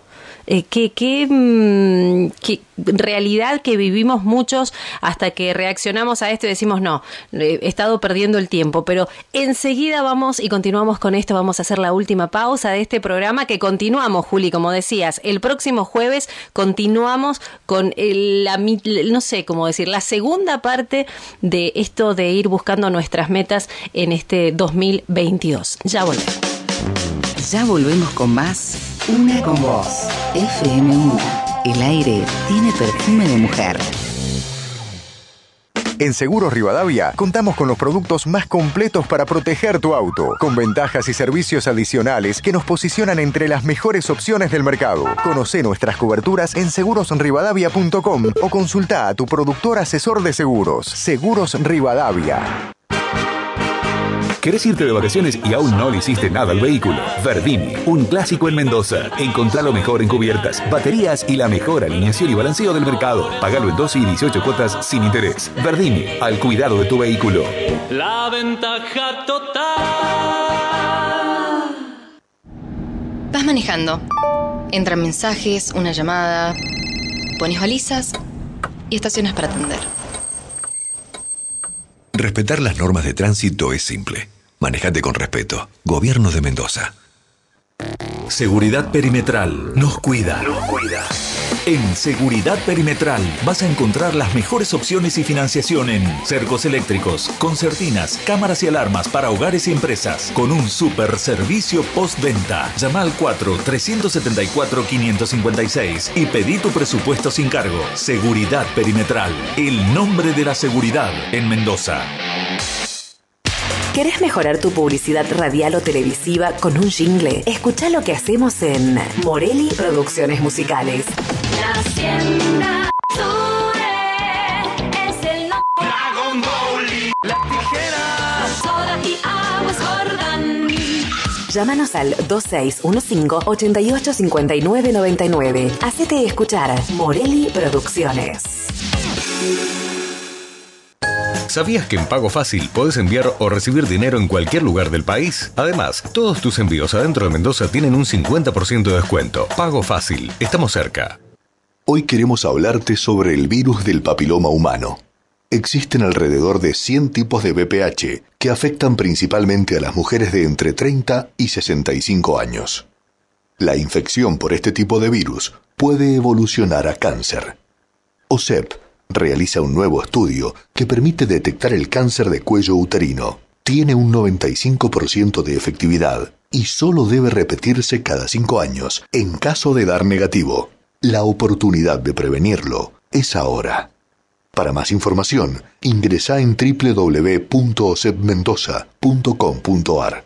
S4: Eh, qué, mm, qué realidad que vivimos muchos hasta que reaccionamos a esto y decimos, no, eh, he estado perdiendo el tiempo, pero enseguida vamos y continuamos con esto, vamos a hacer la última pausa de este programa que continuamos, Juli, como decías, el próximo jueves continuamos con el- la, no sé cómo decir, la segunda parte de esto de ir buscando nuestras metas en este 2022. Ya volvemos.
S3: Ya volvemos con más Una con vos. FM1. El aire tiene perfume de mujer.
S15: En Seguros Rivadavia contamos con los productos más completos para proteger tu auto, con ventajas y servicios adicionales que nos posicionan entre las mejores opciones del mercado. Conoce nuestras coberturas en segurosrivadavia.com o consulta a tu productor asesor de seguros. Seguros Rivadavia.
S9: ¿Querés irte de vacaciones y aún no le hiciste nada al vehículo? Verdini, un clásico en Mendoza. Encontrá lo mejor en cubiertas, baterías y la mejor alineación y balanceo del mercado. Pagalo en 12 y 18 cuotas sin interés. Verdini, al cuidado de tu vehículo.
S18: La ventaja total.
S19: Vas manejando. Entran mensajes, una llamada. Pones balizas y estacionas para atender.
S7: Respetar las normas de tránsito es simple. Manejate con respeto. Gobierno de Mendoza.
S9: Seguridad Perimetral nos cuida. Nos cuida. En Seguridad Perimetral vas a encontrar las mejores opciones y financiación en cercos eléctricos, concertinas, cámaras y alarmas para hogares y empresas, con un super servicio postventa. Llama al 4-374-556 y pedí tu presupuesto sin cargo. Seguridad Perimetral, el nombre de la seguridad en Mendoza.
S20: ¿Querés mejorar tu publicidad radial o televisiva con un jingle? Escucha lo que hacemos en Morelli Producciones Musicales.
S18: La hacienda Sure es el nombre. Dragon Ball. La tijera. Soda y aguas Jordan.
S20: Llámanos al 2615-885999. Hacete escuchar Morelli Producciones.
S13: ¿Sabías que en Pago Fácil podés enviar o recibir dinero en cualquier lugar del país? Además, todos tus envíos adentro de Mendoza tienen un 50% de descuento. Pago Fácil, estamos cerca.
S11: Hoy queremos hablarte sobre el virus del papiloma humano. Existen alrededor de 100 tipos de BPH que afectan principalmente a las mujeres de entre 30 y 65 años. La infección por este tipo de virus puede evolucionar a cáncer. OSEP realiza un nuevo estudio que permite detectar el cáncer de cuello uterino. Tiene un 95% de efectividad y solo debe repetirse cada 5 años en caso de dar negativo. La oportunidad de prevenirlo es ahora. Para más información, ingresa en www.osepmendoza.com.ar.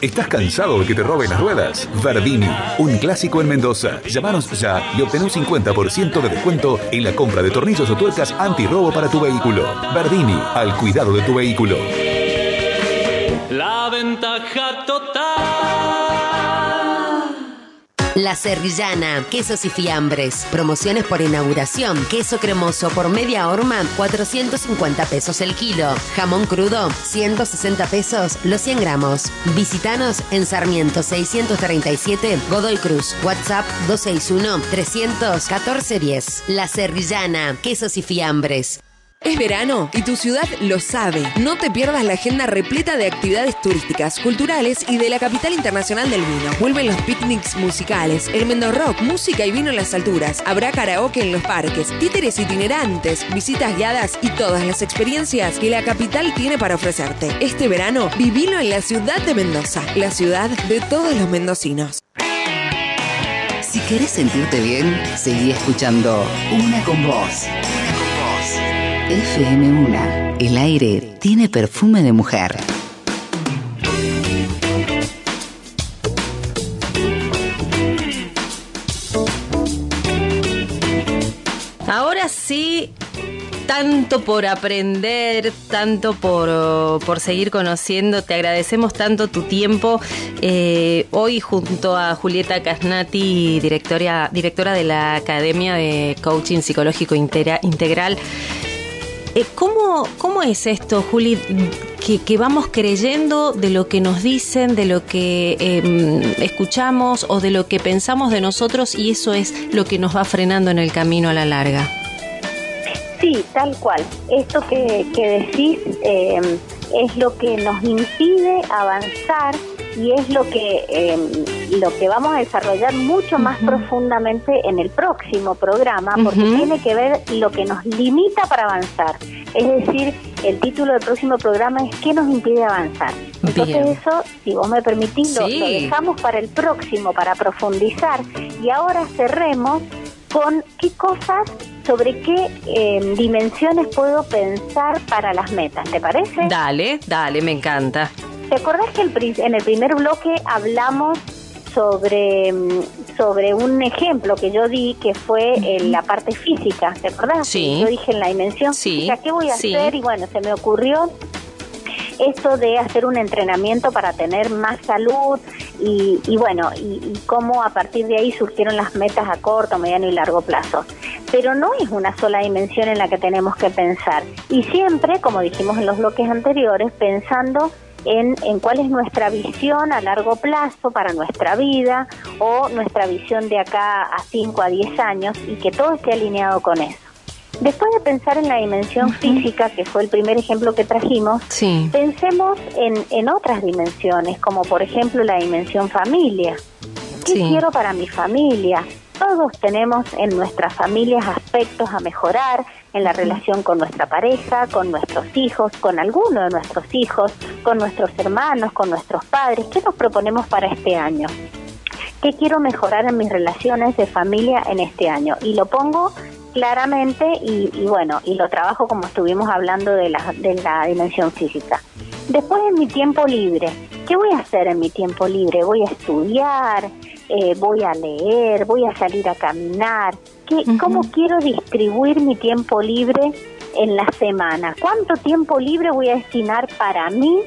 S9: ¿Estás cansado de que te roben las ruedas? Verdini, un clásico en Mendoza. Llámanos ya y obtén un 50% de descuento en la compra de tornillos o tuercas antirrobo para tu vehículo. Verdini, al cuidado de tu vehículo.
S18: La ventaja total.
S8: La Serrillana, quesos y fiambres. Promociones por inauguración. Queso cremoso por media horma, 450 pesos el kilo. Jamón crudo, 160 pesos los 100 gramos. Visitanos en Sarmiento 637 Godoy Cruz. WhatsApp 261-314-10. La Serrillana, quesos y fiambres.
S14: Es verano y tu ciudad lo sabe. No te pierdas la agenda repleta de actividades turísticas, culturales y de la capital internacional del vino. Vuelven los picnics musicales, el Mendo Rock, música y vino en las alturas. Habrá karaoke en los parques, títeres itinerantes, visitas guiadas y todas las experiencias que la capital tiene para ofrecerte. Este verano, vivilo en la ciudad de Mendoza, la ciudad de todos los mendocinos.
S3: Si querés sentirte bien, seguí escuchando Una con vos. Una vos. FM1. El aire tiene perfume de mujer.
S4: Ahora sí tanto por aprender, tanto por, por seguir conociendo. Te agradecemos tanto tu tiempo. Eh, hoy junto a Julieta Casnati, directora, directora de la Academia de Coaching Psicológico Integral. Eh, ¿cómo, ¿Cómo es esto, Juli? Que, que vamos creyendo de lo que nos dicen, de lo que eh, escuchamos o de lo que pensamos de nosotros y eso es lo que nos va frenando en el camino a la larga.
S5: Sí, tal cual. Esto que, que decís eh, es lo que nos impide avanzar y es lo que eh, lo que vamos a desarrollar mucho más profundamente en el próximo programa porque tiene que ver lo que nos limita para avanzar. Es decir, el título del próximo programa es ¿Qué nos impide avanzar? Entonces
S4: Bien.
S5: eso, si vos me permitís, lo dejamos para el próximo, para profundizar. Y ahora cerremos con qué cosas, sobre qué eh, dimensiones puedo pensar para las metas, ¿te parece?
S4: Dale, dale, me encanta.
S5: ¿Te acordás que el en el primer bloque hablamos sobre, mm, sobre un ejemplo que yo di que fue en la parte física? ¿Te acordás?
S4: Sí.
S5: Yo dije en la dimensión
S4: Sí,
S5: física, ¿qué voy a
S4: sí.
S5: hacer? Y bueno, se me ocurrió esto de hacer un entrenamiento para tener más salud y, y bueno, y, y cómo a partir de ahí surgieron las metas a corto, mediano y largo plazo. Pero no es una sola dimensión en la que tenemos que pensar. Y siempre, como dijimos en los bloques anteriores, pensando en, en cuál es nuestra visión a largo plazo para nuestra vida o nuestra visión de acá a 5 a 10 años y que todo esté alineado con eso. Después de pensar en la dimensión física, que fue el primer ejemplo que trajimos,
S4: Sí.
S5: pensemos en, en otras dimensiones, como por ejemplo la dimensión familia. ¿Qué
S4: Sí.
S5: quiero para mi familia? Todos tenemos en nuestras familias aspectos a mejorar en la relación con nuestra pareja, con nuestros hijos, con alguno de nuestros hijos, con nuestros hermanos, con nuestros padres. ¿Qué nos proponemos para este año? ¿Qué quiero mejorar en mis relaciones de familia en este año? Y lo pongo claramente y, y bueno, y lo trabajo como estuvimos hablando de la, de la dimensión física. Después en mi tiempo libre, ¿qué voy a hacer en mi tiempo libre? Voy a estudiar, eh, voy a leer, voy a salir a caminar. ¿Qué, ¿Cómo quiero distribuir mi tiempo libre en la semana? ¿Cuánto tiempo libre voy a destinar para mí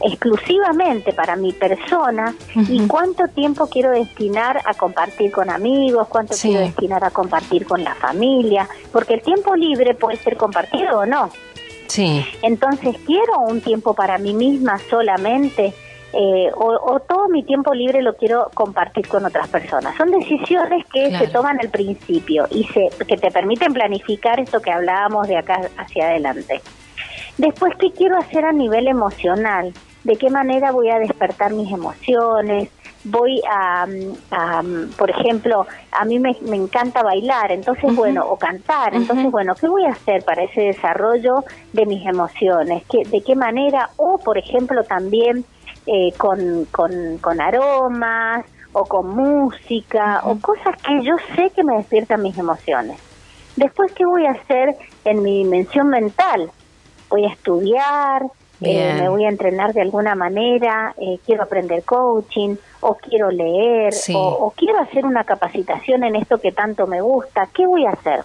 S5: exclusivamente para mi persona y cuánto tiempo quiero destinar a compartir con amigos, cuánto
S4: Sí.
S5: quiero destinar a compartir con la familia, porque el tiempo libre puede ser compartido o no.
S4: Sí.
S5: Entonces, ¿quiero un tiempo para mí misma solamente? Eh, o, o todo mi tiempo libre lo quiero compartir con otras personas. Son decisiones que
S4: Claro.
S5: se toman al principio y se, que te permiten planificar esto que hablábamos de acá hacia adelante. Después, ¿qué quiero hacer a nivel emocional? ¿De qué manera voy a despertar mis emociones? Voy a, mm, a, mm, por ejemplo, a mí me, me encanta bailar, entonces, bueno, o cantar, entonces, bueno, ¿qué voy a hacer para ese desarrollo de mis emociones? ¿Qué, ¿De qué manera? O, por ejemplo, también eh, con, con, con aromas o con música o cosas que yo sé que me despiertan mis emociones. Después, ¿qué voy a hacer en mi dimensión mental? Voy a estudiar, eh, me voy a entrenar de alguna manera, eh, quiero aprender coaching, o quiero leer,
S4: Sí.
S5: o, o quiero hacer una capacitación en esto que tanto me gusta. ¿Qué voy a hacer?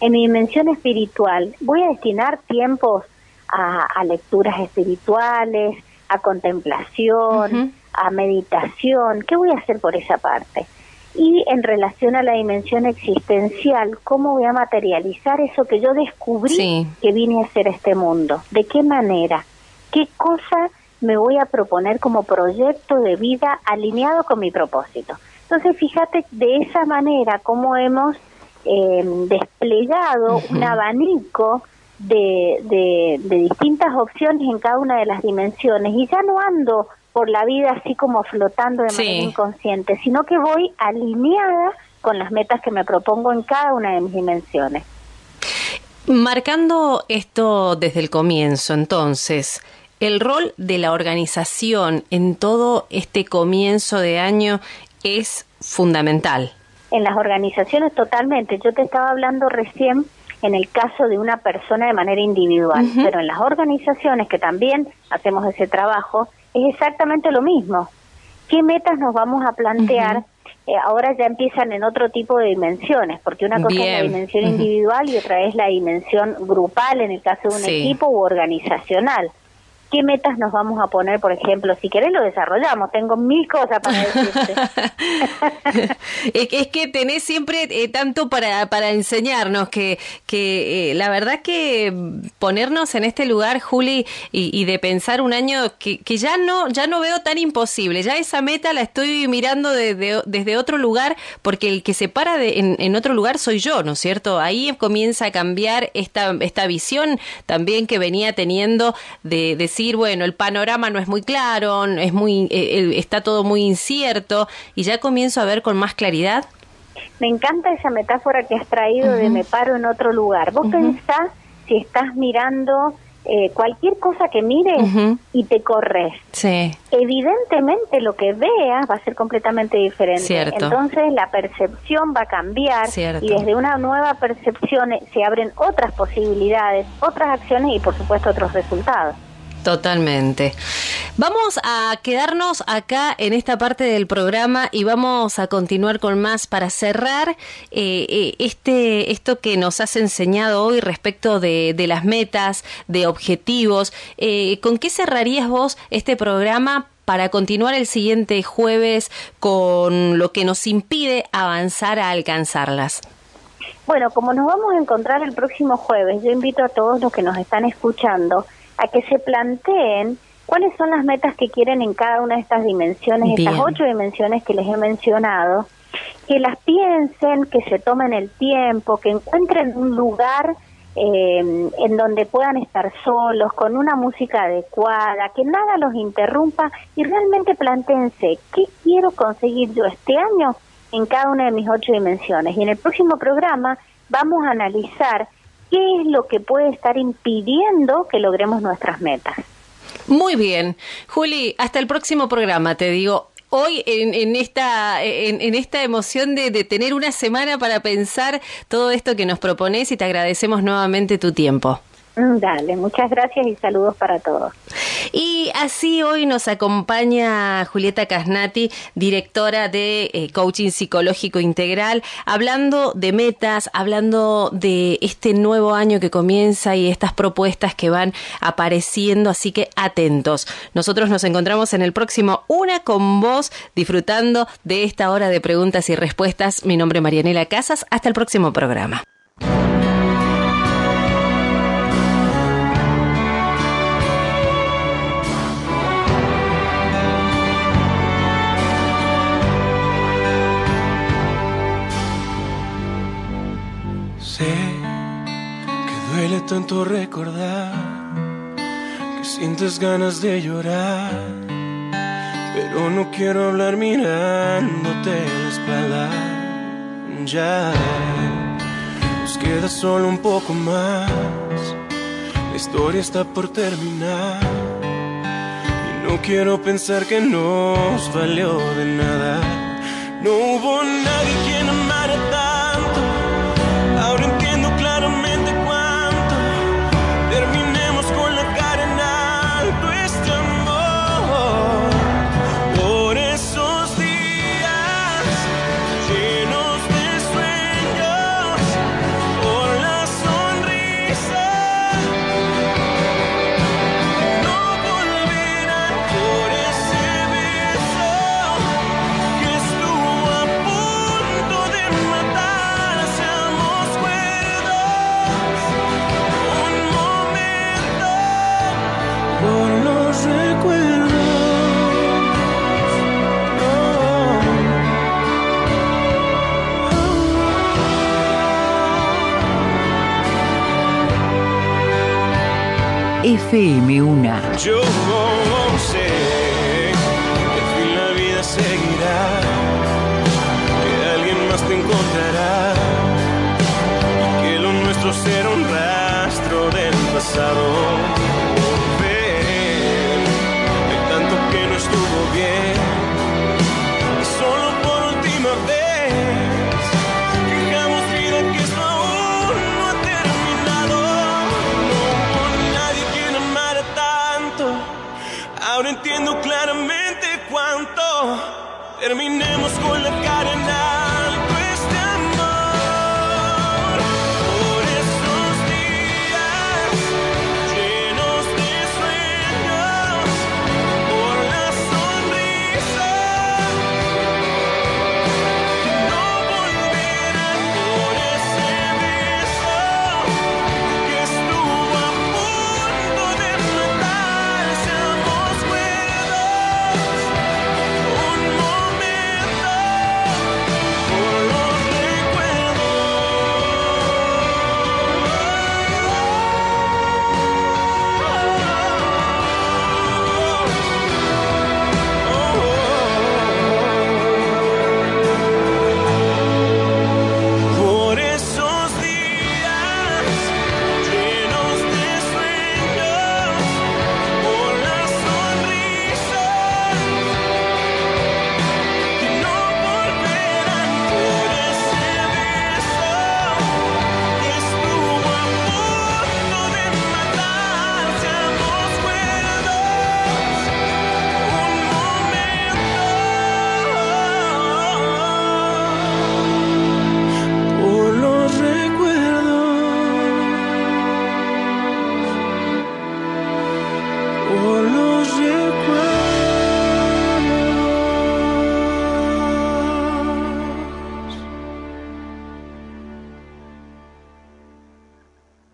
S5: En mi dimensión espiritual, voy a destinar tiempos a, a lecturas espirituales, a contemplación, a meditación. ¿Qué voy a hacer por esa parte? Y en relación a la dimensión existencial, ¿cómo voy a materializar eso que yo descubrí
S4: Sí.
S5: que vine a hacer a este mundo? ¿De qué manera? ¿Qué cosa me voy a proponer como proyecto de vida alineado con mi propósito? Entonces, fíjate de esa manera cómo hemos eh, desplegado un abanico de, de, de distintas opciones en cada una de las dimensiones y ya no ando por la vida así como flotando de
S4: Sí.
S5: manera inconsciente, sino que voy alineada con las metas que me propongo en cada una de mis dimensiones.
S4: Marcando esto desde el comienzo, entonces, el rol de la organización en todo este comienzo de año es fundamental.
S5: En las organizaciones totalmente. Yo te estaba hablando recién en el caso de una persona de manera individual, pero en las organizaciones que también hacemos ese trabajo es exactamente lo mismo. ¿Qué metas nos vamos a plantear eh, ahora ya empiezan en otro tipo de dimensiones, porque una cosa es la dimensión individual y otra es la dimensión grupal en el caso de un
S4: Sí.
S5: equipo u organizacional. ¿Qué metas nos vamos a poner, por ejemplo? Si querés lo desarrollamos, tengo mil cosas para decirte.
S4: Es que, tenés siempre eh, tanto para, para enseñarnos que, que eh, la verdad que ponernos en este lugar, Juli, y, de pensar un año que, que ya no ya no veo tan imposible, ya esa meta la estoy mirando desde, desde otro lugar, porque el que se para de- en, en otro lugar soy yo, ¿no es cierto? Ahí comienza a cambiar esta, esta visión también que venía teniendo de decir, bueno, el panorama no es muy claro, es muy, eh, está todo muy incierto, y ya comienzo a ver con más claridad.
S5: Me encanta esa metáfora que has traído de me paro en otro lugar. Vos pensás si estás mirando eh, cualquier cosa que mires y te corres.
S4: Sí.
S5: Evidentemente lo que veas va a ser completamente diferente.
S4: Cierto.
S5: Entonces la percepción va a cambiar
S4: Cierto.
S5: y desde una nueva percepción eh, se abren otras posibilidades, otras acciones y por supuesto otros resultados.
S4: Totalmente. Vamos a quedarnos acá en esta parte del programa y vamos a continuar con más para cerrar eh, eh, este esto que nos has enseñado hoy respecto de, de las metas, de objetivos. Eh, ¿Con qué cerrarías vos este programa? Para continuar el siguiente jueves con lo que nos impide avanzar a alcanzarlas.
S5: Bueno, como nos vamos a encontrar el próximo jueves, yo invito a todos los que nos están escuchando a que se planteen cuáles son las metas que quieren en cada una de estas dimensiones,
S4: Bien.
S5: estas ocho dimensiones que les he mencionado, que las piensen, que se tomen el tiempo, que encuentren un lugar eh, en donde puedan estar solos, con una música adecuada, que nada los interrumpa y realmente planteense qué quiero conseguir yo este año en cada una de mis ocho dimensiones. Y en el próximo programa vamos a analizar qué es lo que puede estar impidiendo que logremos nuestras metas.
S4: Muy bien. Juli, hasta el próximo programa, te digo. Hoy en, en esta en, esta emoción de tener una semana para pensar todo esto que nos propones y te agradecemos nuevamente tu tiempo.
S5: Mm, Dale, muchas gracias y saludos para todos.
S4: Y así hoy nos acompaña Julieta Casnati, directora de eh, Coaching Psicológico Integral, hablando de metas, hablando de este nuevo año que comienza y estas propuestas que van apareciendo, así que atentos. Nosotros nos encontramos en el próximo Una con vos, disfrutando de esta hora de preguntas y respuestas. Mi nombre es Marianela Casas, hasta el próximo programa.
S21: Sé que duele tanto recordar que sientes ganas de llorar, pero no quiero hablar mirándote la espalda. Ya nos queda solo un poco más, la historia está por terminar. Y no quiero pensar que nos valió de nada. No hubo nadie quien
S3: FM1.
S21: Yo sé que fin la vida seguirá, que alguien más te encontrará y que lo nuestro será un rastro del pasado. Terminemos con la